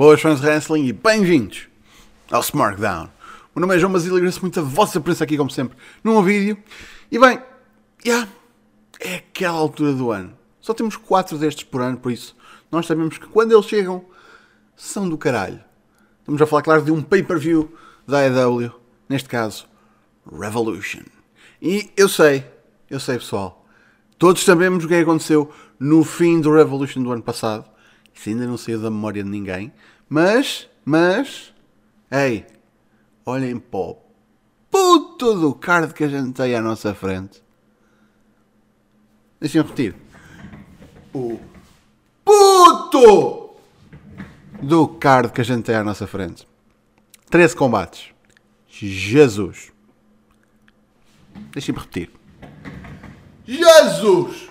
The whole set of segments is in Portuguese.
Boas fãs de wrestling e bem-vindos ao SmackDown. O meu nome é João Basílio e agradeço muito a vossa presença aqui, como sempre, num vídeo. E bem, já é aquela altura do ano. Só temos quatro destes por ano, por isso nós sabemos que quando eles chegam, são do caralho. Estamos a falar, claro, de um pay-per-view da AEW, neste caso, Revolution. E eu sei, eu sei pessoal, todos sabemos o que é aconteceu no fim do Revolution do ano passado. Isso ainda não saiu da memória de ninguém. Mas, mas, ei, olhem para o puto do card que a gente tem à nossa frente. Deixem-me repetir. O puto do card que a gente tem à nossa frente. 13 combates. Jesus. Deixem-me repetir. Jesus!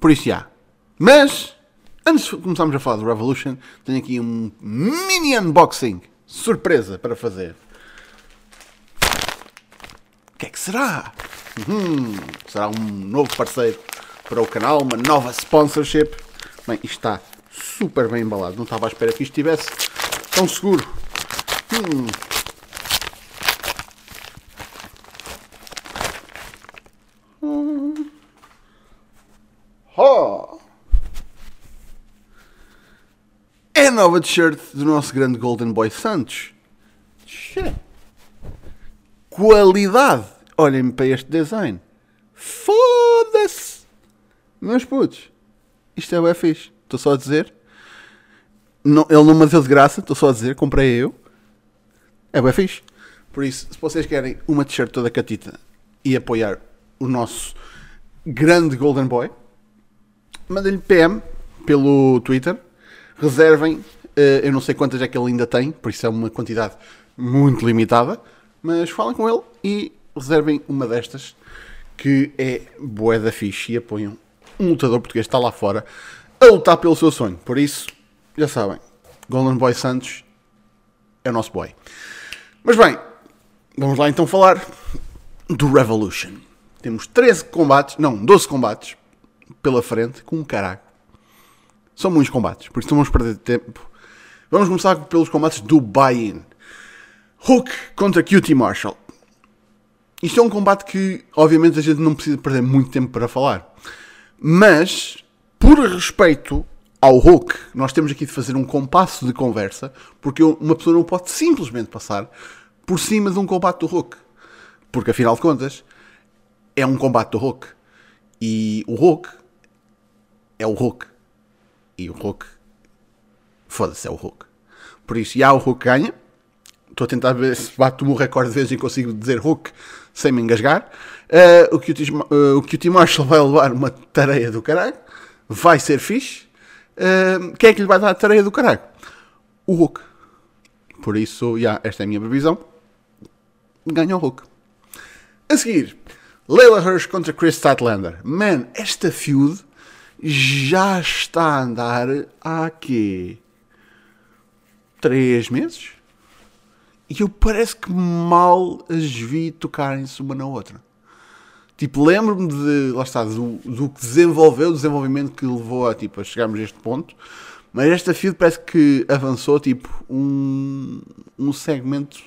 Por isso já. Mas, antes de começarmos a falar do Revolution, tenho aqui um mini unboxing. Surpresa para fazer. O que é que será? Uhum, será um novo parceiro para o canal, uma nova sponsorship. Bem, isto está super bem embalado. Não estava à espera que isto estivesse tão seguro. Hum. Hum. Oh. É a nova t-shirt do nosso grande Golden Boy Santos. Tchê. Qualidade. Olhem para este design. Foda-se. Meus putos. Isto é o fixe. Estou só a dizer. Não, ele não me deu de graça. Estou só a dizer. Comprei eu. É o fixe. Por isso, se vocês querem uma t-shirt toda catita e apoiar o nosso grande Golden Boy, mandem-lhe PM pelo Twitter. Reservem. eh, eu não sei quantas é que ele ainda tem, por isso é uma quantidade muito limitada. Mas falem com ele e reservem uma destas que é bué da fixe e apoiam um lutador português que está lá fora a lutar pelo seu sonho. Por isso, já sabem, Golden Boy Santos é o nosso boy. Mas bem, vamos lá então falar do Revolution. Temos 13 combates, não, 12 combates pela frente, com um caraco. São muitos combates, por isso não vamos perder tempo. Vamos começar pelos combates do buy-in. Hook contra Cutie Marshall. Isto é um combate que, obviamente, a gente não precisa perder muito tempo para falar. Mas, por respeito ao Hulk, nós temos aqui de fazer um compasso de conversa, porque uma pessoa não pode simplesmente passar por cima de um combate do Hulk. Porque, afinal de contas, é um combate do Hulk. E o Hulk é o Hulk. E o Hulk, foda-se, é o Hulk. Por isso, já o Hulk ganha. Estou a tentar ver se bato o recorde de vezes e consigo dizer Hulk sem me engasgar. Uh, o, uh, o Cutie Marshall vai levar uma tareia do caralho. Vai ser fixe. Uh, quem é que lhe vai dar a tareia do caralho? O Hulk. Por isso, já, esta é a minha previsão. Ganha o Hulk. A seguir, Leila Hirsch contra Chris Statlander. Man, esta feud já está a andar há quê? Três meses? E eu parece que mal as vi tocarem-se uma na outra. Tipo, lembro-me de, lá está, do, do que desenvolveu, o desenvolvimento que levou a, tipo, a chegarmos a este ponto. Mas esta feud parece que avançou, tipo, um, um segmento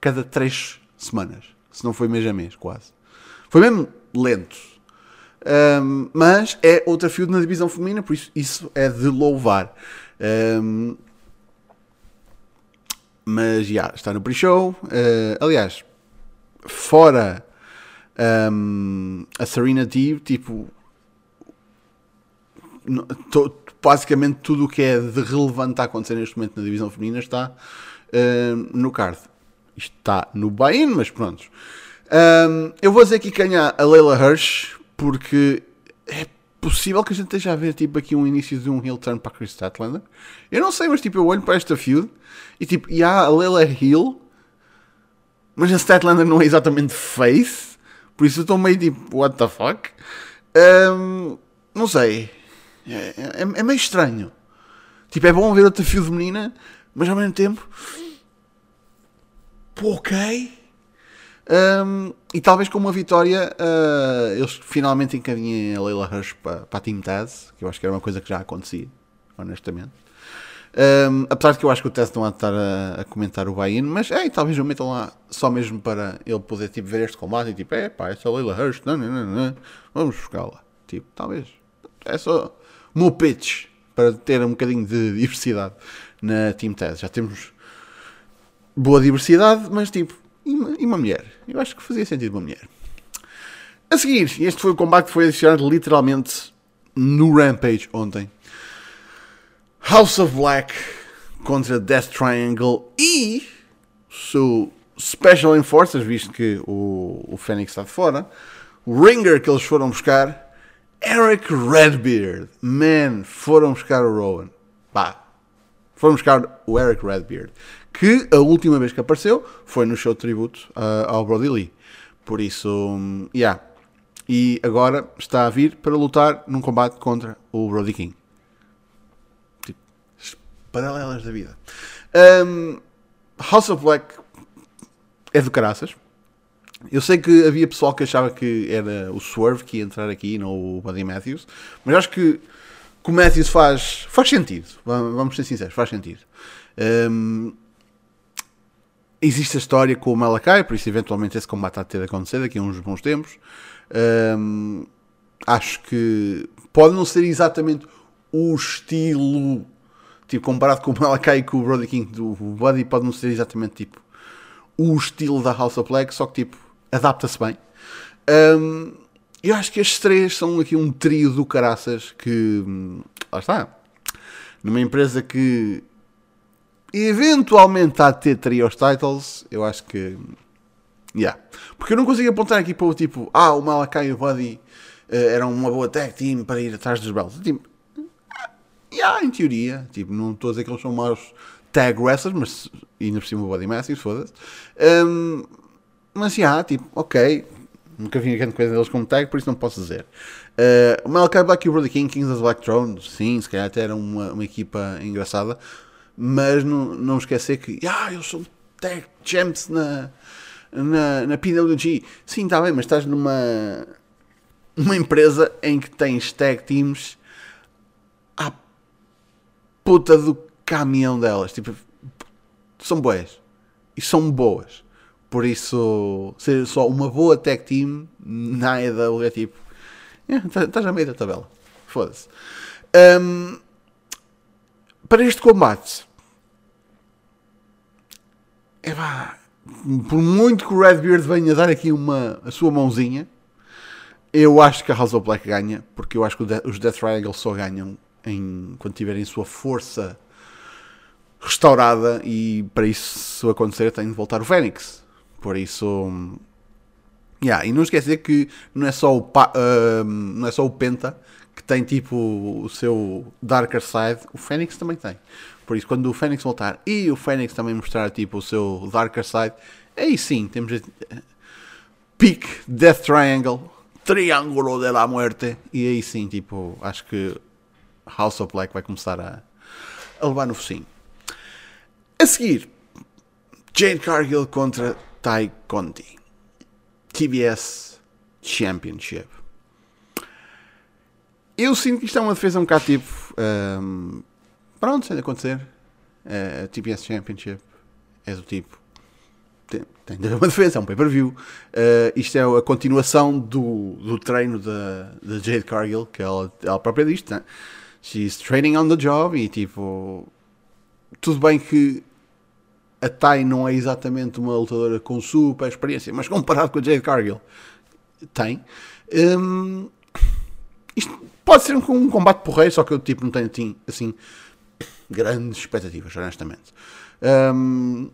cada três semanas. Se não foi mês a mês, quase. Foi mesmo lento. Um, mas é outra feud na divisão feminina, por isso isso é de louvar. Um, mas já está no pre-show. Uh, aliás, fora um, a Serena Deeb, tipo, to, basicamente tudo o que é de relevante a acontecer neste momento na divisão feminina está uh, no card. Isto está no buy-in, mas pronto. Eu vou dizer que ganha a Leila Hirsch porque é possível que a gente esteja a ver tipo aqui um início de um heel turn para Chris Statlander. Eu não sei, mas tipo eu olho para esta feud e tipo, e há a Leila é heel, mas a Statlander não é exatamente face, por isso eu estou meio tipo, what the fuck? Um, não sei, é, é, é, meio estranho. Tipo, é bom ver outra feud feminina, mas ao mesmo tempo, pô, ok. Um, e talvez com uma vitória uh, eles finalmente encaminhem a Leila Rush para, para a Team Taz, que eu acho que era uma coisa que já acontecia honestamente. Um, apesar de que eu acho que o Tess não há de estar a, a comentar o buy-in, mas é, talvez eu metam lá só mesmo para ele poder tipo, ver este combate e tipo, é pá, essa Leila Hirsch, não, não, não, não, vamos buscá-la. Tipo, talvez. É só o meu pitch para ter um bocadinho de diversidade na Team Tess. Já temos boa diversidade, mas tipo, e uma, mulher? Eu acho que fazia sentido uma mulher. A seguir, este foi o combate que foi adicionado literalmente no Rampage ontem. House of Black contra Death Triangle e seu Special Enforcers, visto que o, o Fênix está de fora. O Ringer que eles foram buscar. Eric Redbeard. Man, foram buscar o Rowan. Pá, foram buscar o Eric Redbeard. Que a última vez que apareceu foi no show de tributo uh, ao Brody Lee. Por isso, um, yeah. E agora está a vir para lutar num combate contra o Brody King. Tipo, paralelas da vida. Um, House of Black é do caraças. Eu sei que havia pessoal que achava que era o Swerve que ia entrar aqui, não o Buddy Matthews, mas acho que, que o Matthews faz, faz sentido. Vamos ser sinceros, faz sentido. Um, existe a história com o Malakai, por isso eventualmente esse combate há de ter acontecido daqui a uns bons tempos. Um, acho que pode não ser exatamente o estilo, tipo, comparado com o Malakai e com o Brody King do Buddy, pode não ser exatamente tipo o estilo da House of Black, só que tipo, adapta-se bem. Um, eu acho que estes três são aqui um trio do caraças que, hum, lá está, numa empresa que eventualmente há de ter trios titles, eu acho que. Yeah. Porque eu não consigo apontar aqui para o tipo, ah, o Malakai e o Buddy uh, eram uma boa tag team para ir atrás dos belts. Tipo, yeah, em teoria, tipo, não estou a dizer que eles são maus tag wrestlers, mas ainda por cima o Buddy Matthews, foda-se. Um, mas já, yeah, tipo, ok, nunca vi grande coisa deles como tag, por isso não posso dizer. Uh, Malakai Black e o Brody King, Kings of Black Throne, sim, se calhar até era uma, uma equipa engraçada mas não, não esquecer que ah, eles são tag champs na, na, na PWG. Sim, está bem, mas estás numa uma empresa em que tens tag teams à puta do caminhão delas. Tipo, são boas. E são boas. Por isso, ser só uma boa tag team na AEW é tipo. Estás a meio da tabela. Foda-se. Um, para este combate, é pá, por muito que o Redbeard venha dar aqui uma, a sua mãozinha, eu acho que a House of Black ganha, porque eu acho que os Death Triangle só ganham em, quando tiverem sua força restaurada e para isso acontecer tem de voltar o Fênix. Por isso, yeah, e não esquecer que não é só o, uh, não é só o Penta que tem tipo o seu Darker Side, o Fênix também tem. Por isso, quando o Fênix voltar e o Fênix também mostrar tipo o seu Darker Side, aí sim temos Peak Death Triangle, Triângulo de la Muerte, e aí sim, tipo, acho que House of Black vai começar a, a levar no focinho. A seguir, Jade Cargill contra Tai Conti. TBS Championship. Eu sinto que isto é uma defesa um bocado tipo. Um, pronto, sem acontecer. Uh, a TBS Championship é do tipo. Tem, tem de haver uma defesa, é um pay-per-view. Uh, isto é a continuação do, do treino da, da Jade Cargill, que ela, ela própria diz, né? She's training on the job e tipo. Tudo bem que a Tai não é exatamente uma lutadora com super experiência, mas comparado com a Jade Cargill, tem. Um, isto pode ser um, um combate porreiro, só que eu tipo, não tenho assim, assim grandes expectativas, honestamente. Um,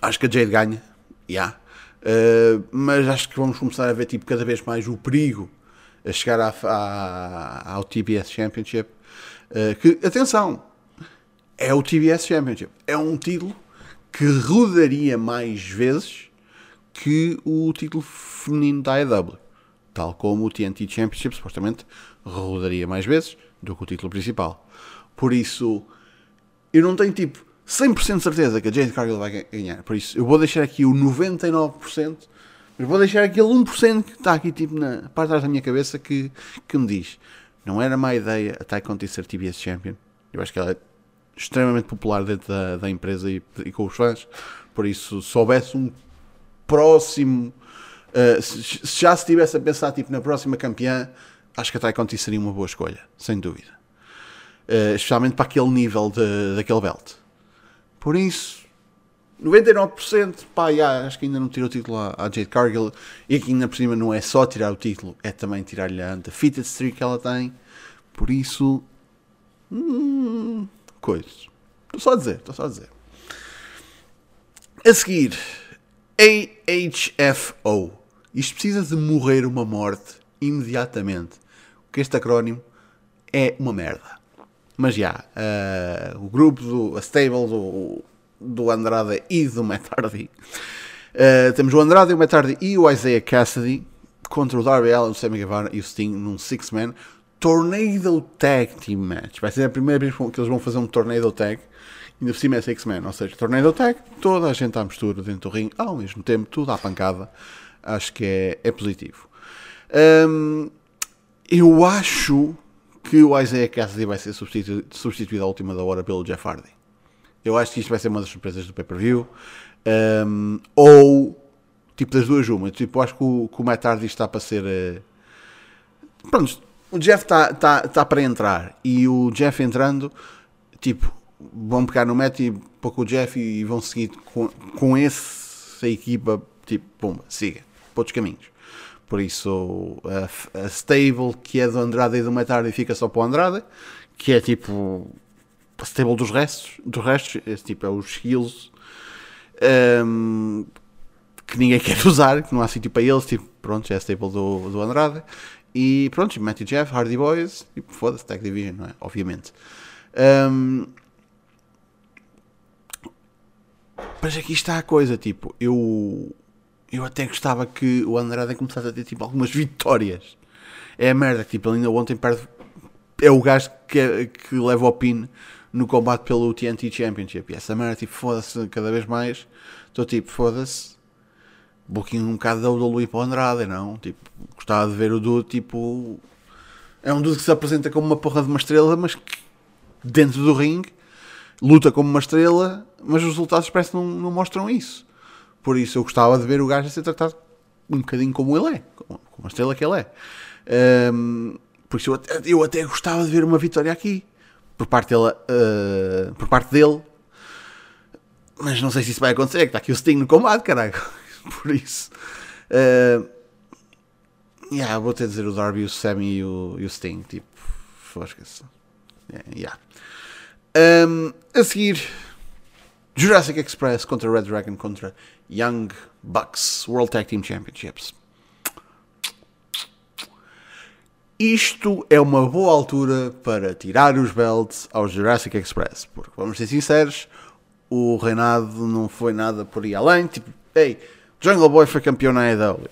acho que a Jade ganha, yeah. Uh, mas acho que vamos começar a ver tipo, cada vez mais o perigo a chegar à, à, ao TBS Championship. Uh, que, atenção, é o TBS Championship. É um título que rodaria mais vezes que o título feminino da AEW. Tal como o TNT Championship supostamente rodaria mais vezes do que o título principal. Por isso, eu não tenho tipo 100% de certeza que a Jade Cargill vai ganhar. Por isso, eu vou deixar aqui o 99%, mas vou deixar aquele 1% que está aqui tipo na parte de trás da minha cabeça que, que me diz não era má ideia a Ty Conti ser TBS Champion. Eu acho que ela é extremamente popular dentro da, da empresa e, e, com os fãs. Por isso, se houvesse um próximo. Uh, se, se, já se estivesse a pensar tipo, na próxima campeã, acho que a Ty Conti seria uma boa escolha, sem dúvida. Uh, especialmente para aquele nível de, daquele belt. Por isso, 99%, pá, yeah, acho que ainda não tirou o título à, à Jade Cargill. E aqui ainda por cima não é só tirar o título, é também tirar-lhe a undefeated streak que ela tem. Por isso, hum, coisas. Estou só a dizer, estou só a dizer. A seguir, AHFO. Isto precisa de morrer uma morte imediatamente. Porque este acrónimo é uma merda. Mas já, uh, o grupo, do, a stable do, do Andrade e do Matt Hardy. Uh, temos o Andrade, o Matt Hardy e o Isaiah Cassidy contra o Darby Allin, o Sammy Guevara e o Sting num six-man Tornado Tag Team Match. Vai ser a primeira vez que eles vão fazer um Tornado Tag. Ainda por cima é Six-Man, ou seja, Tornado Tag, toda a gente à mistura dentro do ringue, ao mesmo tempo, tudo à pancada. Acho que é, é positivo. Um, eu acho que o Isaiah Cassidy vai ser substituído, à última da hora pelo Jeff Hardy. Eu acho que isto vai ser uma das surpresas do pay-per-view. Um, ou, tipo, das duas uma. Tipo, acho que o, que o Matt Hardy está para ser... Uh, pronto, o Jeff está tá, tá para entrar. E o Jeff entrando, tipo, vão pegar no Matt e pôr com o Jeff e vão seguir com, com essa equipa, tipo, pumba, siga, para outros caminhos. Por isso, a, a stable que é do Andrade e do Matt Hardy fica só para o Andrade, que é tipo a stable dos restos, dos restos esse tipo é os heels um, que ninguém quer usar, que não há sítio para eles, tipo, pronto, é a stable do, do Andrade. E pronto, Matthew Jeff, Hardy Boys, e foda-se, Tag Division, não é? Obviamente. Um, mas aqui está a coisa, tipo, eu eu até gostava que o Andrade começasse a ter tipo algumas vitórias. É a merda que tipo, ele ainda ontem perde. É o gajo que, que leva o pin no combate pelo TNT Championship. E essa merda, tipo, foda-se cada vez mais. Estou tipo, foda-se. Booking um bocado da WWE para o Andrade, não? Tipo, gostava de ver o Dude, tipo. É um Dude que se apresenta como uma porra de uma estrela, mas que dentro do ringue luta como uma estrela, mas os resultados parece que não, não mostram isso. Por isso eu gostava de ver o gajo a ser tratado um bocadinho como ele é, como a estrela que ele é. Um, por isso eu até, eu até, gostava de ver uma vitória aqui por parte dele, uh, por parte dele. Mas não sei se isso vai acontecer, que está aqui o Sting no combate, caralho. Por isso. Uh, yeah, vou ter de dizer o Darby, o Sammy e o, e o Sting. Tipo, fosca-se. Yeah. Um, a seguir, Jurassic Express contra Red Dragon contra Young Bucks World Tag Team Championships. Isto é uma boa altura para tirar os belts ao Jurassic Express, porque vamos ser sinceros, o reinado não foi nada por aí além. Tipo, ei, Jungle Boy foi campeão na AEW.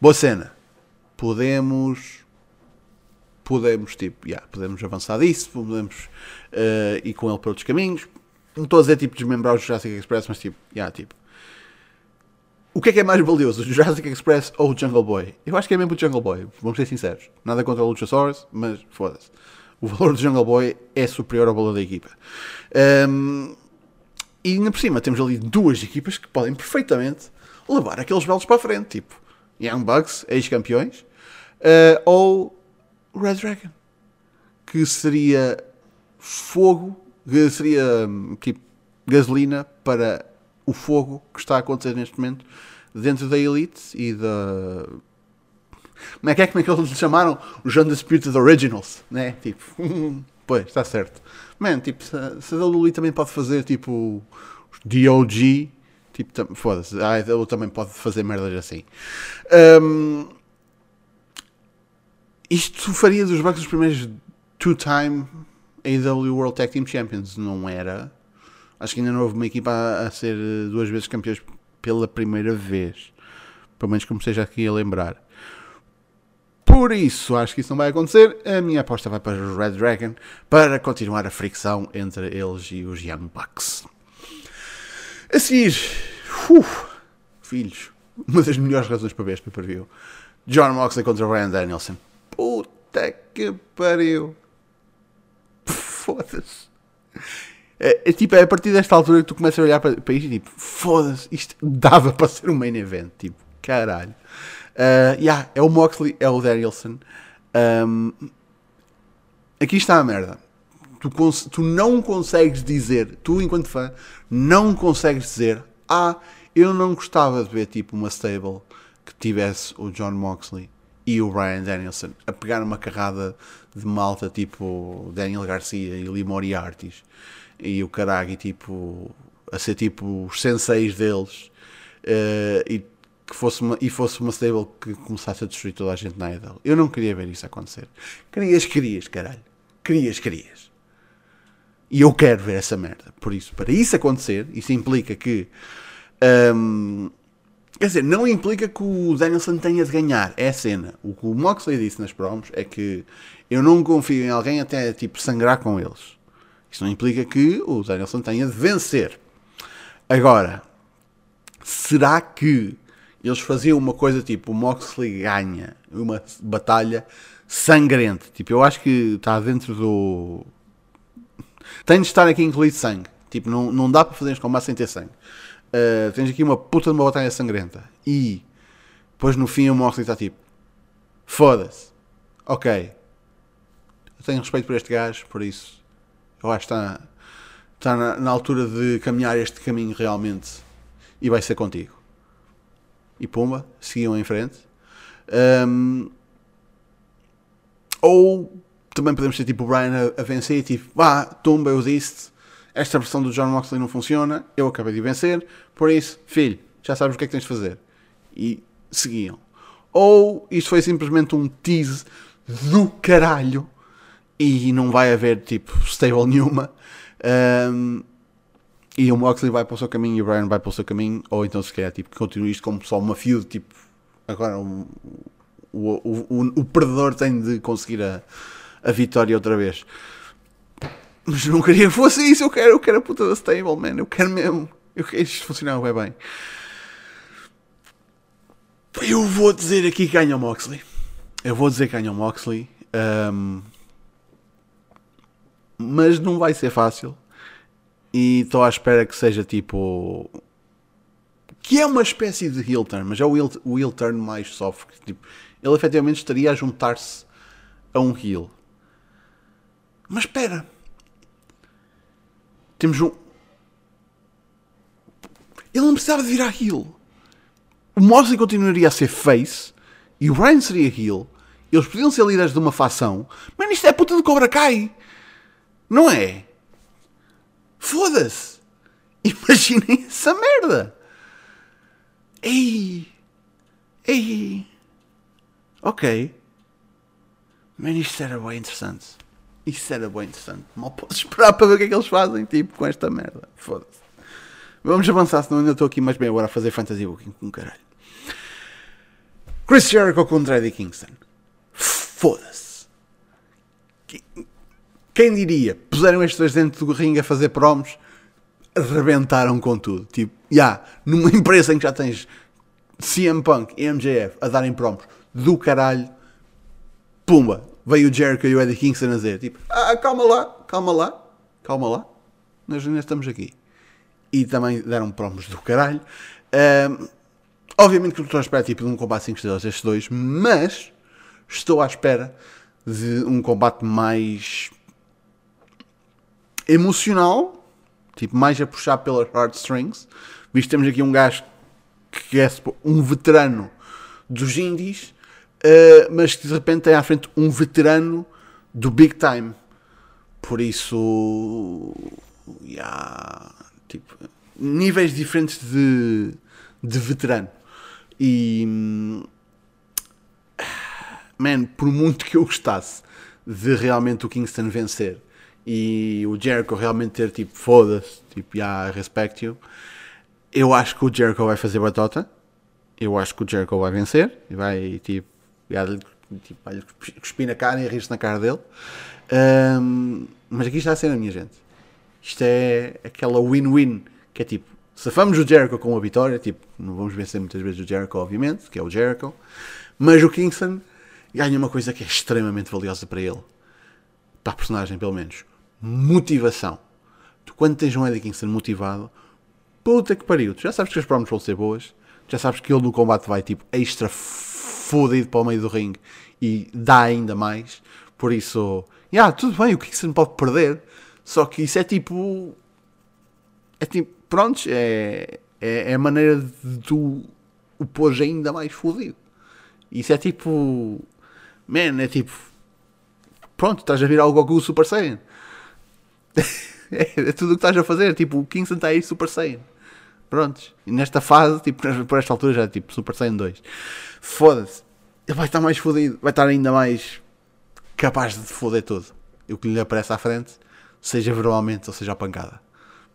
Boa cena. Podemos. Podemos, tipo, yeah, podemos avançar disso, podemos uh, ir com ele para outros caminhos. Não estou a dizer, tipo, desmembrar o Jurassic Express, mas, tipo, yeah, tipo. O que é que é mais valioso, o Jurassic Express ou o Jungle Boy? Eu acho que é mesmo o Jungle Boy, vamos ser sinceros. Nada contra o Luchasaurus, mas foda-se. O valor do Jungle Boy é superior ao valor da equipa. Um, e ainda por cima temos ali duas equipas que podem perfeitamente levar aqueles belos para a frente, tipo Young Bucks, ex-campeões, uh, ou Red Dragon, que seria fogo, seria tipo gasolina para o fogo que está a acontecer neste momento dentro da Elite e da. Como é que é, como é que eles lhe chamaram? Os Undisputed Originals, né? Tipo, pois, está certo. Man, tipo, se, a WWE também pode fazer tipo DOG, tipo, foda-se, a AEW também pode fazer merdas assim. Um, isto faria dos Bucks os primeiros two-time AEW World Tag Team Champions, não era? Acho que ainda não houve uma equipa a, a ser duas vezes campeões pela primeira vez. Pelo menos como seja aqui a lembrar. Por isso, acho que isso não vai acontecer. A minha aposta vai para os Red Dragon para continuar a fricção entre eles e os Young Bucks. A seguir, uf, filhos, uma das melhores razões para ver este pay-per-view. John Moxley contra Ryan Danielson. Puta que pariu. Foda-se. É, é, tipo, é a partir desta altura que tu começas a olhar para, para isto e tipo, foda-se, isto dava para ser um main event. Tipo, caralho. Uh, yeah, é o Moxley, é o Danielson. Um, aqui está a merda. Tu, tu não consegues dizer, tu enquanto fã, não consegues dizer, ah, eu não gostava de ver tipo uma stable que tivesse o John Moxley e o Brian Danielson a pegar uma carrada de malta tipo Daniel Garcia e Lee Moriarty e o caralho tipo a ser tipo os senseis deles uh, e que fosse uma, e fosse uma stable que começasse a destruir toda a gente na idol. Eu não queria ver isso acontecer. Querias, querias, caralho. Querias, querias. E eu quero ver essa merda. Por isso, para isso acontecer, isso implica que. Um, quer dizer, não implica que o Danielson tenha de ganhar. É a cena. O que o Moxley disse nas promos é que eu não confio em alguém até tipo sangrar com eles. Isso não implica que o Danielson tenha de vencer. Agora, será que eles faziam uma coisa tipo o Moxley ganha uma batalha sangrenta? Tipo, eu acho que está dentro do. Tem de estar aqui incluído sangue. Tipo, não, não dá para fazer este combate sem ter sangue. Uh, tens aqui uma puta de uma batalha sangrenta. E depois no fim o Moxley está tipo: foda-se. Ok. Eu tenho respeito por este gajo, por isso eu acho que está, está na, na altura de caminhar este caminho realmente e vai ser contigo e pumba, seguiam em frente. Um, ou também podemos ter tipo o Brian a, a vencer, tipo, vá, tumba, eu disse esta versão do John Moxley não funciona, eu acabei de vencer, por isso, filho, já sabes o que é que tens de fazer. E seguiam. Ou isto foi simplesmente um tease do caralho e não vai haver tipo stable nenhuma. Um, e o Moxley vai para o seu caminho e o Brian vai para o seu caminho, ou então se quer tipo, continua isto como só uma feud, tipo, agora o, o, o, o perdedor tem de conseguir a, a vitória outra vez. Mas não queria que fosse isso, eu quero, eu quero a puta da stable, man, eu quero mesmo, eu quero isto funcionar bem bem. Eu vou dizer aqui que ganha o Moxley. Eu vou dizer que ganha o Moxley. Um, mas não vai ser fácil e estou à espera que seja tipo. Que é uma espécie de heel turn, mas é o heel, o heel turn mais soft. Tipo, ele efetivamente estaria a juntar-se a um heel. Mas espera. Temos um. Ele não precisava de virar heel. O Mosley continuaria a ser face e o Ryan seria heel. Eles podiam ser líderes de uma facção. Mas isto é puta de Cobra Kai. Não é? Foda-se! Imaginem essa merda! Ei! Ei! Ok. Man, isto era bem interessante. Isto era bem interessante. Mal posso esperar para ver o que é que eles fazem, tipo, com esta merda. Foda-se. Vamos avançar, senão ainda estou aqui mais bem agora a fazer fantasy booking com caralho. Chris Jericho contra Eddie Kingston. Foda-se. Quem diria? Puseram estes dois dentro do ringue a fazer promos, arrebentaram com tudo. Tipo, já, yeah, numa empresa em que já tens CM Punk e MJF a darem promos do caralho, pumba, veio o Jericho e o Eddie Kingston a dizer, tipo, ah, calma lá, calma lá, calma lá, nós ainda estamos aqui. E também deram promos do caralho. Um, obviamente que não estou à espera tipo, de um combate 5 estrelas estes dois, mas estou à espera de um combate mais emocional, tipo, mais a puxar pelas heartstrings, visto temos aqui um gajo que é um veterano dos indies, uh, mas que de repente tem à frente um veterano do big time. Por isso, yeah, tipo, níveis diferentes de, de veterano. E, man, por muito que eu gostasse de realmente o Kingston vencer, e o Jericho realmente ter tipo, foda-se, tipo, yeah, respect you. Eu acho que o Jericho vai fazer batota. Eu acho que o Jericho vai vencer e vai tipo, yeah, tipo vai cuspir na cara e rir-se na cara dele. Um, mas aqui está a cena, minha gente. Isto é aquela win-win que é tipo, safamos o Jericho com uma vitória, tipo, não vamos vencer muitas vezes o Jericho, obviamente, que é o Jericho, mas o Kingston ganha uma coisa que é extremamente valiosa para ele. Para a personagem, pelo menos. Motivação. Tu, quando tens um Eddie Kingston motivado, puta que pariu. Tu já sabes que as promos vão ser boas. Já sabes que ele no combate vai tipo extra fodido para o meio do ringue e dá ainda mais. Por isso, yeah, tudo bem, o Kingston pode perder. Só que isso é tipo. É tipo, pronto, é, é, é a maneira de tu o pôr ainda mais fodido. Isso é tipo. Man, é tipo. Pronto, estás a virar o Goku Super Saiyan. é, é, tudo o que estás a fazer. Tipo, o Kingston está aí Super Saiyan. Prontos. E nesta fase, tipo, por esta altura já é tipo Super Saiyan 2. Foda-se. Ele vai estar mais fodido. Vai estar ainda mais capaz de foder tudo. E o que lhe aparece à frente, seja verbalmente ou seja a pancada.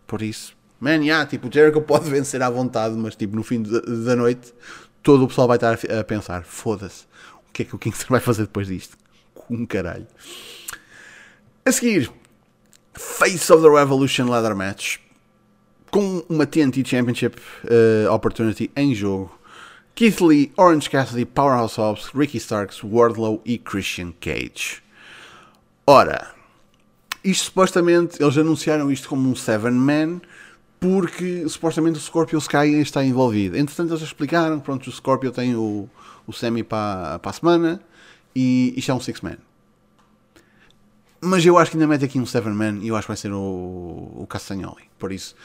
Por isso, man, yeah, tipo, o Jericho pode vencer à vontade, mas tipo, no fim da noite, todo o pessoal vai estar a pensar: foda-se, o que é que o Kingston vai fazer depois disto? Um caralho. A seguir, Face of the Revolution Leather Match com uma TNT Championship uh, Opportunity em jogo. Keith Lee, Orange Cassidy, Powerhouse Hobbs, Ricky Starks, Wardlow e Christian Cage. Ora, isto supostamente, eles anunciaram isto como um Seven Man porque supostamente o Scorpio Sky está envolvido. Entretanto, eles explicaram, pronto, o Scorpio tem o, o Semi para, para a semana e isto é um Six Man. Mas eu acho que ainda mete aqui um Seven Man e eu acho que vai ser o, o Castagnoli. Por isso,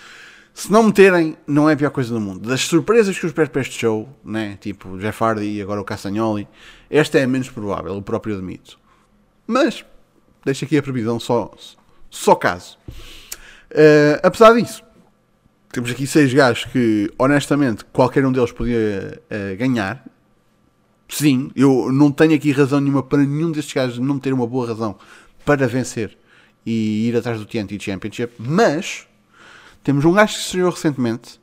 se não meterem, não é a pior coisa do mundo. Das surpresas que eu espero para este show, né? tipo Jeff Hardy e agora o Castagnoli, esta é a menos provável, o próprio admito. Mas, deixa aqui a previsão só, só caso. Uh, apesar disso, temos aqui seis gajos que, honestamente, qualquer um deles podia uh, ganhar. Sim, eu não tenho aqui razão nenhuma para nenhum destes gajos não ter uma boa razão para vencer e ir atrás do TNT Championship, mas temos um gajo que estreou recentemente,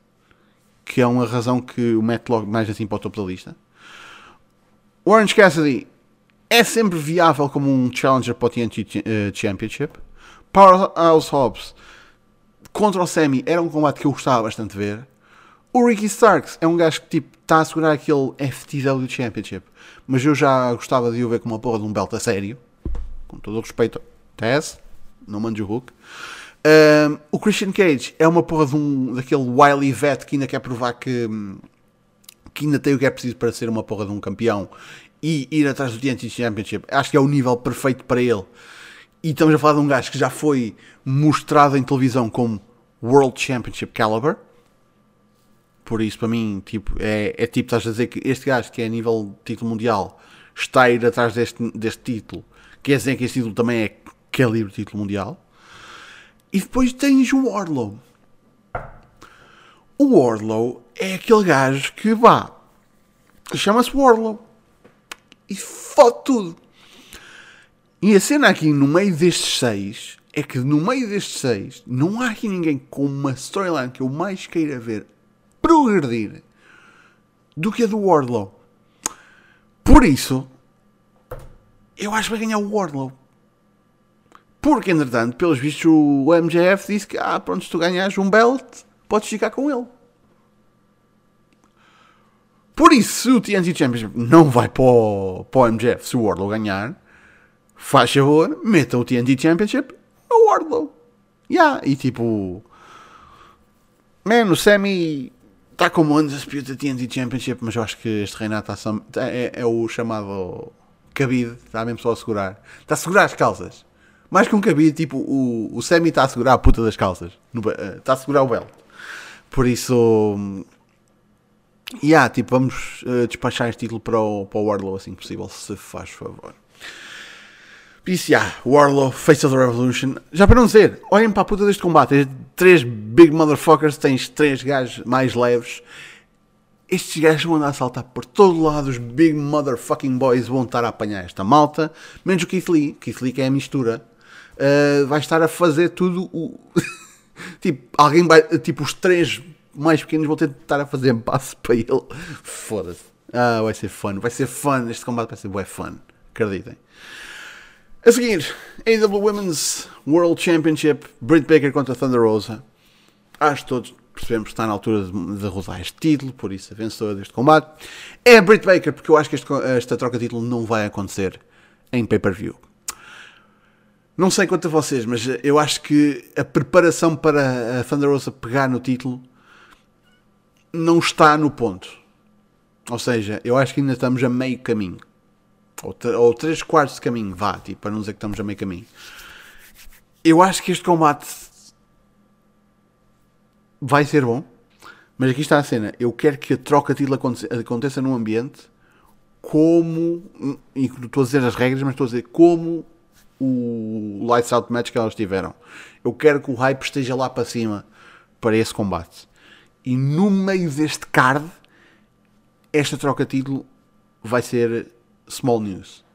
que é uma razão que o mete logo mais assim para o topo da lista. Orange Cassidy é sempre viável como um challenger para o TNT eh, Championship. Powerhouse Hobbs contra o Semi era um combate que eu gostava bastante de ver. O Ricky Starks é um gajo que tipo, está a segurar aquele FTW Championship, mas eu já gostava de o ver com uma porra de um belt a sério. Com todo o respeito, Tess, não mande o hook. Um, o Christian Cage é uma porra de um, daquele wily vet que ainda quer provar que, que ainda tem o que é preciso para ser uma porra de um campeão e ir atrás do TNT Championship. Acho que é o nível perfeito para ele. E estamos a falar de um gajo que já foi mostrado em televisão como World Championship Caliber. Por isso, para mim, tipo, é, é tipo, estás a dizer que este gajo que é a nível título mundial está a ir atrás deste, deste título. Quer dizer que este título também é calibre título mundial. E depois tens o Warlow. O Warlow é aquele gajo que vá. Chama-se Warlow. E fode tudo. E a cena aqui no meio destes seis é que no meio destes seis não há aqui ninguém com uma storyline que eu mais queira ver progredir do que a do Wardlow. Por isso, eu acho que vai ganhar o Wardlow. Porque, entretanto, pelos vistos, o MJF disse que, ah, pronto, se tu ganhas um belt, podes ficar com ele. Por isso, se o TNT Championship não vai para o, para o MJF, se o Wardlow ganhar, faz favor, meta o TNT Championship ao Wardlow. Yeah, e tipo... Man, o Sammy está como Undisputed TNT Championship, mas eu acho que este reinado está é, é, o chamado cabide, está mesmo só a segurar. Está a segurar as calças. Mais que um cabide, tipo, o, o Sammy está a segurar a puta das calças. Está a segurar o belt. Por isso. Um, yeah, tipo, vamos uh, despachar este título para o, para o Warlow assim que possível, se faz favor. Por isso, yeah, Warlow, Face of the Revolution. Já para não dizer, olhem para a puta deste combate. Tens três big motherfuckers, tens três gajos mais leves. Estes gajos vão andar a saltar por todo lado. Os big motherfucking boys vão estar a apanhar esta malta. Menos o Keith Lee. Keith Lee que é a mistura uh, vai estar a fazer tudo o. tipo, alguém vai. Tipo, os três mais pequenos vão tentar a fazer passo para ele. Foda-se. Ah, vai ser fun. Vai ser fun. Este combate vai ser bué fun. Acreditem. A seguir, AW Women's World Championship, Britt Baker contra Thunder Rosa. Acho todos percebemos que está na altura de, rodar este título, por isso a vencedora deste combate é a Britt Baker, porque eu acho que este, esta troca de título não vai acontecer em pay-per-view. Não sei quanto a vocês, mas eu acho que a preparação para a Thunder Rosa pegar no título não está no ponto. Ou seja, eu acho que ainda estamos a meio caminho. Ou, ou três quartos de caminho, vá, tipo, para não dizer que estamos a meio caminho. Eu acho que este combate vai ser bom, mas aqui está a cena. Eu quero que a troca de título aconteça num ambiente como. E estou a dizer as regras, mas estou a dizer como o Lights Out Match que elas tiveram. Eu quero que o hype esteja lá para cima para esse combate. E no meio deste card, esta troca de título vai ser small news.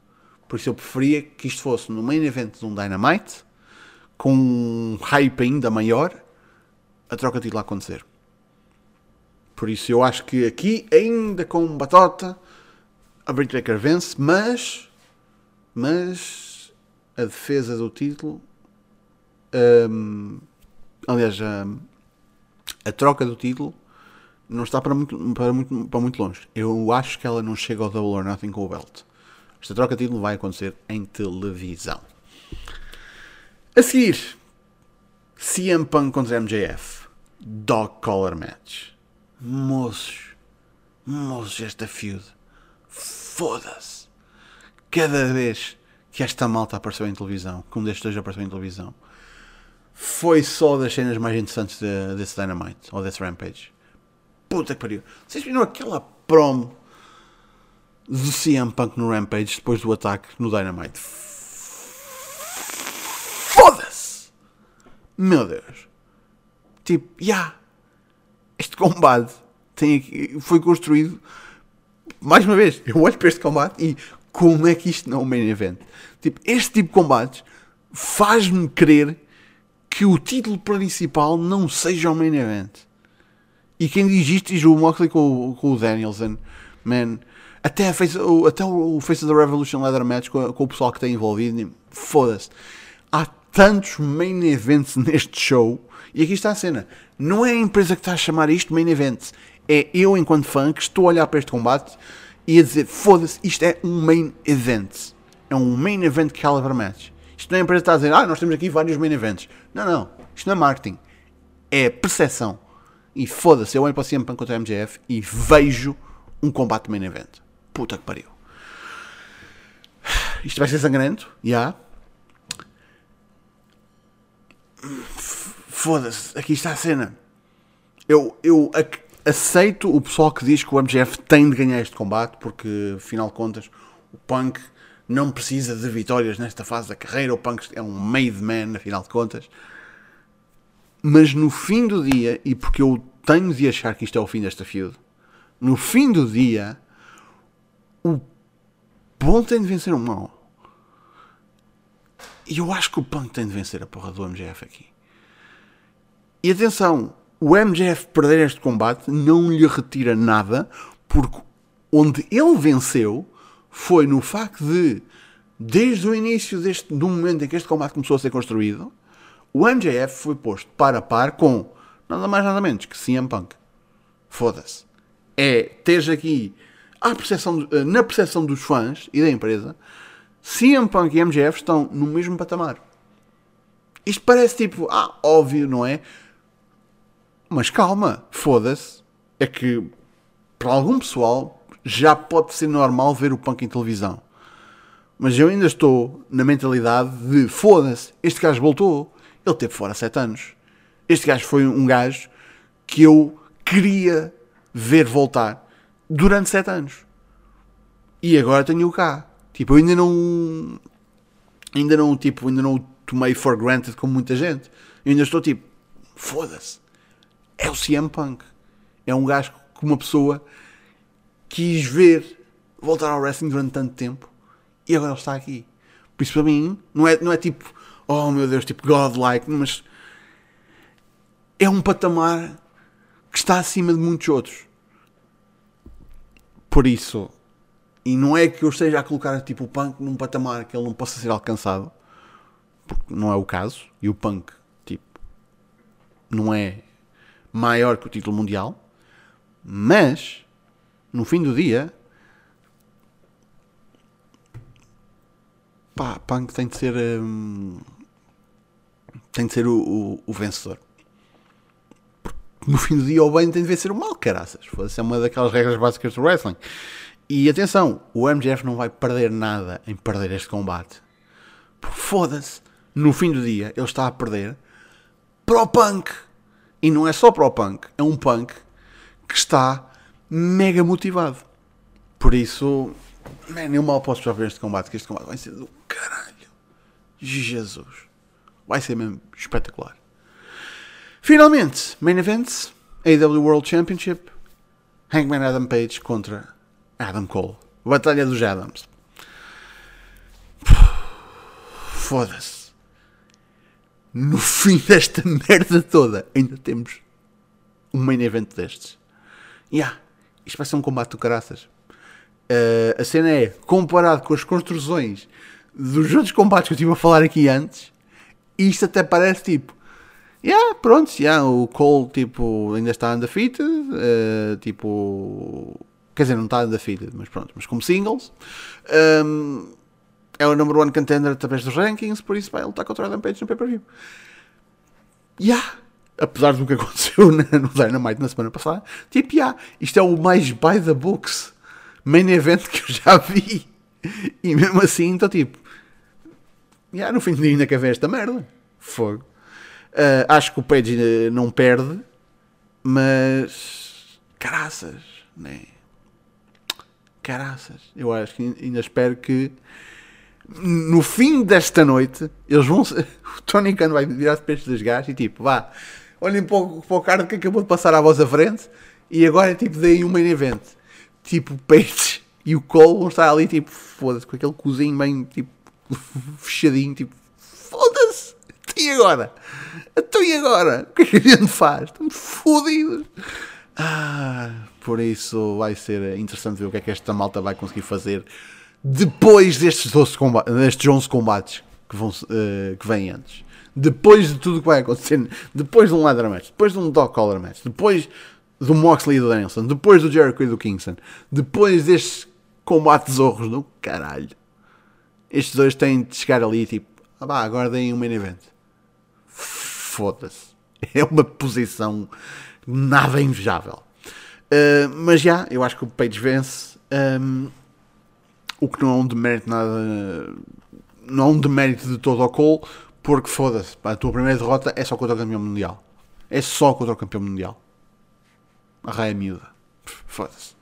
Por isso eu preferia que isto fosse no main event de um Dynamite, com um hype ainda maior, a troca de título a acontecer. Por isso eu acho que aqui, ainda com batota, a Britt Baker vence, mas, mas a defesa do título, hum, aliás, a, a troca do título não está para muito, para, muito, para muito longe. Eu acho que ela não chega ao Double or Nothing com o belt. Esta troca de título vai acontecer em televisão. A seguir, CM Punk contra MJF. Dog Collar Match. Moços, moços, esta feud. Foda-se. Cada vez que esta malta apareceu em televisão, que um destes dois apareceu em televisão, foi só das cenas mais interessantes de, desse Dynamite, ou desse Rampage. Puta que pariu. Vocês viram aquela promo do CM Punk no Rampage depois do ataque no Dynamite? Foda-se! Meu Deus. Tipo, já. Yeah, este combate tem, foi construído. Mais uma vez, eu olho para este combate e como é que isto não é um main event? Tipo, este tipo de combates faz-me crer que o título principal não seja o main event. E quem diz isto diz o Moxley com, com o Danielson. Man, até, a face, o, até o Face of the Revolution Leather Match com, com o pessoal que tem envolvido. Foda-se. Há tantos main events neste show. E aqui está a cena. Não é a empresa que está a chamar isto main event. É eu, enquanto fã, que estou a olhar para este combate e a dizer: foda-se, isto é um main event. É um main event caliber match. Isto não é a empresa que está a dizer: ah, nós temos aqui vários main events. Não, não. Isto não é marketing. É percepção. E foda-se, eu olho para o CM Punk contra a MJF e vejo um combate main event. Puta que pariu. Isto vai ser sangrento, já. Yeah. Foda-se, aqui está a cena. Eu, eu aceito o pessoal que diz que o MJF tem de ganhar este combate, porque, afinal de contas, o Punk não precisa de vitórias nesta fase da carreira. O Punk é um made man, afinal de contas. Mas no fim do dia, e porque eu tenho de achar que isto é o fim desta feud, no fim do dia, o bom tem de vencer o mau. E eu acho que o Punk tem de vencer a porra do MJF aqui. E atenção, o MJF perder este combate não lhe retira nada, porque onde ele venceu foi no facto de, desde o início deste, do momento em que este combate começou a ser construído, o MJF foi posto par a par com nada mais nada menos que CM Punk. Foda-se. É, teres aqui à percepção, eh, na percepção dos fãs e da empresa, CM Punk e MJF estão no mesmo patamar. Isto parece tipo, ah, óbvio, não é? Mas calma, foda-se. É que para algum pessoal já pode ser normal ver o punk em televisão. Mas eu ainda estou na mentalidade de foda-se, este gajo voltou. Ele teve fora 7 anos. Este gajo foi um gajo que eu queria ver voltar durante 7 anos. E agora tenho-o cá. Tipo, eu ainda não. Ainda não, tipo, ainda não tomei for granted como muita gente. Eu ainda estou tipo, foda-se. É o CM Punk. É um gajo que uma pessoa quis ver voltar ao wrestling durante tanto tempo e agora ele está aqui. Por isso, para mim, não é, não é tipo, oh meu Deus, tipo godlike, mas é um patamar que está acima de muitos outros. Por isso, e não é que eu esteja a colocar tipo o punk num patamar que ele não possa ser alcançado, porque não é o caso, e o punk, tipo, não é maior que o título mundial, mas no fim do dia, pá, Punk tem de ser hum, tem de ser o, o, o vencedor. No fim do dia, o bem tem de vencer o mal, caraças. Essa é uma daquelas regras básicas do wrestling. E atenção, o MJF não vai perder nada em perder este combate. Foda-se. No fim do dia, ele está a perder para o Punk. E não é só para o Punk, é um Punk que está mega motivado. Por isso, man, eu mal posso ver este combate, que este combate vai ser do caralho. Jesus. Vai ser mesmo espetacular. Finalmente, main events, AW World Championship, Hangman Adam Page contra Adam Cole. Batalha dos Adams. Foda-se. No fim desta merda toda, ainda temos um main event destes. Yeah, isto vai ser um combate do caraças. Uh, a cena é, comparado com as construções dos outros combates que eu estive a falar aqui antes, isto até parece tipo. Yeah, pronto, yeah, o Cole tipo, ainda está undefeated, uh, tipo. Quer dizer, não está undefeated, mas pronto, mas como singles. Um, é o number one contender através dos rankings, por isso vai lutar contra o Adam Page no pay-per-view. Yeah, apesar do que aconteceu no Dynamite na semana passada, tipo, yeah, isto é o mais by the books main event que eu já vi. E mesmo assim, então, tipo, yeah, no fim de dia ainda ver esta merda. Fogo. Uh, acho que o Page não perde, mas caraças, né? Caraças. Eu acho que ainda espero que no fim desta noite eles vão. O Tony Khan vai para estes dois gajos e tipo, vá, olhem para o, para o card que acabou de passar à vossa frente e agora tipo deem um main event. Tipo, Page e o Cole vão estar ali tipo, foda-se, com aquele cozinho bem tipo fechadinho, tipo, foda-se, e agora? Então e agora? O que é que a gente faz? Estamos fodidos. Ah, por isso vai ser interessante ver o que é que esta malta vai conseguir fazer depois destes, 12 combates, destes 11 combates que, vão, uh, que vêm antes. Depois de tudo que vai acontecer, depois de um ladder match, depois de um dog collar match, depois do Moxley e do Danielson, depois do Jericho e do Kingston, depois destes combates horros do caralho estes dois têm de chegar ali tipo, ah bah, agora deem um main event. Foda-se. É uma posição nada invejável. Uh, mas já, eu acho que o Page vence. Um, o que não é um demérito nada. Não é um demérito de todo ao Cole, porque foda-se, a tua primeira derrota é só contra o campeão mundial. É só contra o campeão mundial. A raia miúda. Foda-se.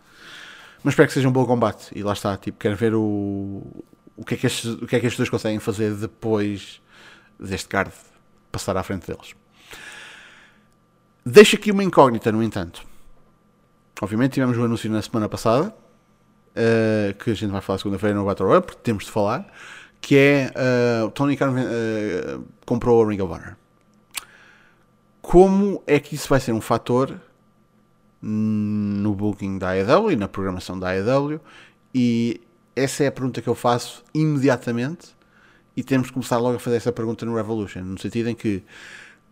Mas espero que seja um bom combate. E lá está, tipo, quero ver o, o que, é que estes, o que é que estes dois conseguem fazer depois deste card passar à frente deles. Deixa aqui uma incógnita, no entanto. Obviamente tivemos um anúncio na semana passada, uh, que a gente vai falar segunda-feira no Battle Royale, porque temos de falar, que é uh, Tony Khan uh, comprou a Ring of Honor. Como é que isso vai ser um fator no booking da AEW e na programação da AEW e essa é a pergunta que eu faço imediatamente e temos que começar logo a fazer essa pergunta no Revolution, no sentido em que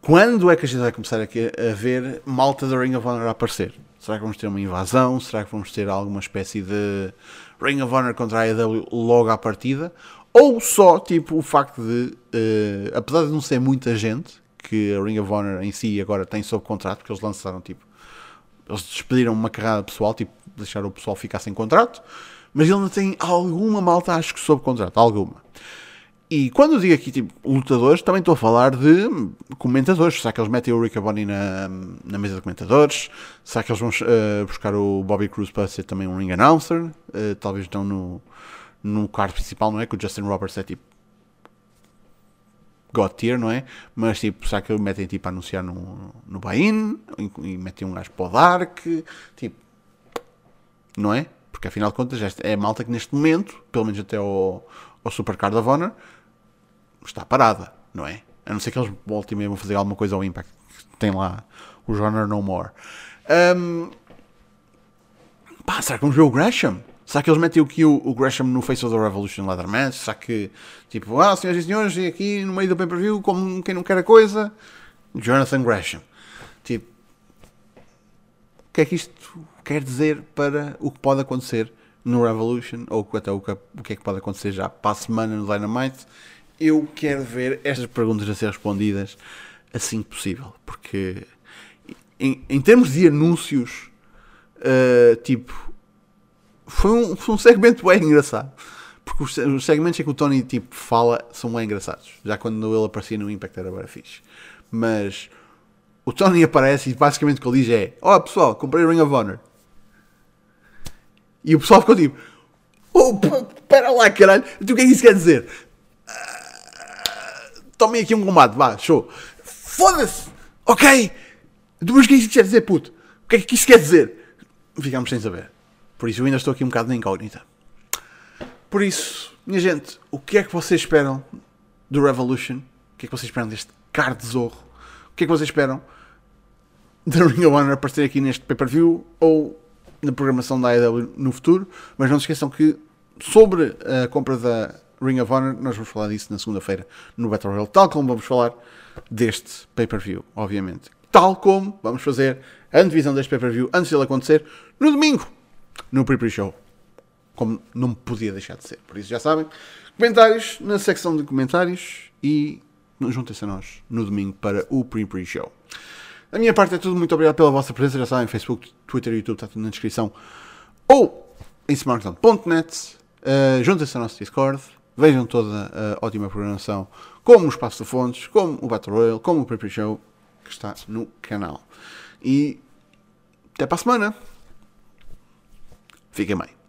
quando é que a gente vai começar aqui a ver malta da Ring of Honor a aparecer? Será que vamos ter uma invasão? Será que vamos ter alguma espécie de Ring of Honor contra a AEW logo à partida? Ou só, tipo, o facto de, uh, apesar de não ser muita gente, que a Ring of Honor em si agora tem sob contrato, porque eles lançaram, tipo, eles despediram uma carrada pessoal, tipo, deixaram o pessoal ficar sem contrato, mas ele não tem alguma malta, acho que sob contrato, alguma. E quando digo aqui tipo, lutadores, também estou a falar de comentadores. Será que eles metem o Rick Bonney na, na mesa de comentadores? Será que eles vão uh, buscar o Bobby Cruz para ser também um ring announcer? Uh, talvez não no, no card principal, não é? Que o Justin Roberts é tipo God tier, não é? Mas tipo, será que metem tipo a anunciar no, no buy-in? E metem um gajo para o Dark? Tipo, não é? Porque afinal de contas é malta que neste momento, pelo menos até ao, ao Supercard of Honor, está parada, não é? A não ser que eles voltem mesmo a fazer alguma coisa ao Impact. Tem lá o Honor No More. Um, pá, será que vamos ver o Gresham? Será que eles metem o, o Gresham no Face of the Revolution Ladder Match? Será que, tipo, ah, senhoras e senhores, e aqui no meio do pay-per-view, como quem não quer a coisa, Jonathan Gresham. Tipo, que é que isto quer dizer para o que pode acontecer no Revolution, ou até o que, o que é que pode acontecer já para a semana no Dynamite. Eu quero ver estas perguntas a ser respondidas assim que possível, porque em, em termos de anúncios, uh, tipo, foi um, foi um segmento bem engraçado. Porque os, os segmentos em que o Tony tipo, fala são bem engraçados. Já quando ele aparecia no Impact era bem fixe. Mas o Tony aparece e basicamente o que ele diz é: Ó oh, pessoal, comprei o Ring of Honor. E o pessoal ficou tipo: Oh, pera lá, caralho, então o que é que isso quer dizer? Tomem aqui um combate, vá, show. Foda-se! Ok! Mas o que é que isso quer dizer, puto? O que é que isso quer dizer? Ficámos sem saber. Por isso eu ainda estou aqui um bocado na incógnita. Por isso, minha gente, o que é que vocês esperam do Revolution? O que é que vocês esperam deste card de zorro? O que é que vocês esperam da Ring of Honor aparecer aqui neste pay-per-view ou na programação da AEW no futuro? Mas não se esqueçam que sobre a compra da Ring of Honor, nós vamos falar disso na segunda-feira no Battle Royale, tal como vamos falar deste pay-per-view, obviamente. Tal como vamos fazer a antevisão deste pay-per-view antes dele acontecer no domingo, no pre-pre show como não podia deixar de ser. Por isso já sabem. Comentários na secção de comentários e juntem-se a nós no domingo para o pre-pre show. Da minha parte é tudo. Muito obrigado pela vossa presença. Já sabem, Facebook, Twitter e YouTube está tudo na descrição. Ou em smartphone.net. Uh, juntem-se ao nosso Discord. Vejam toda a ótima programação, como o Espaço de Fontes, como o Battle Royale, como o pre-pre show que está no canal. E até para a semana. Fiquem bem.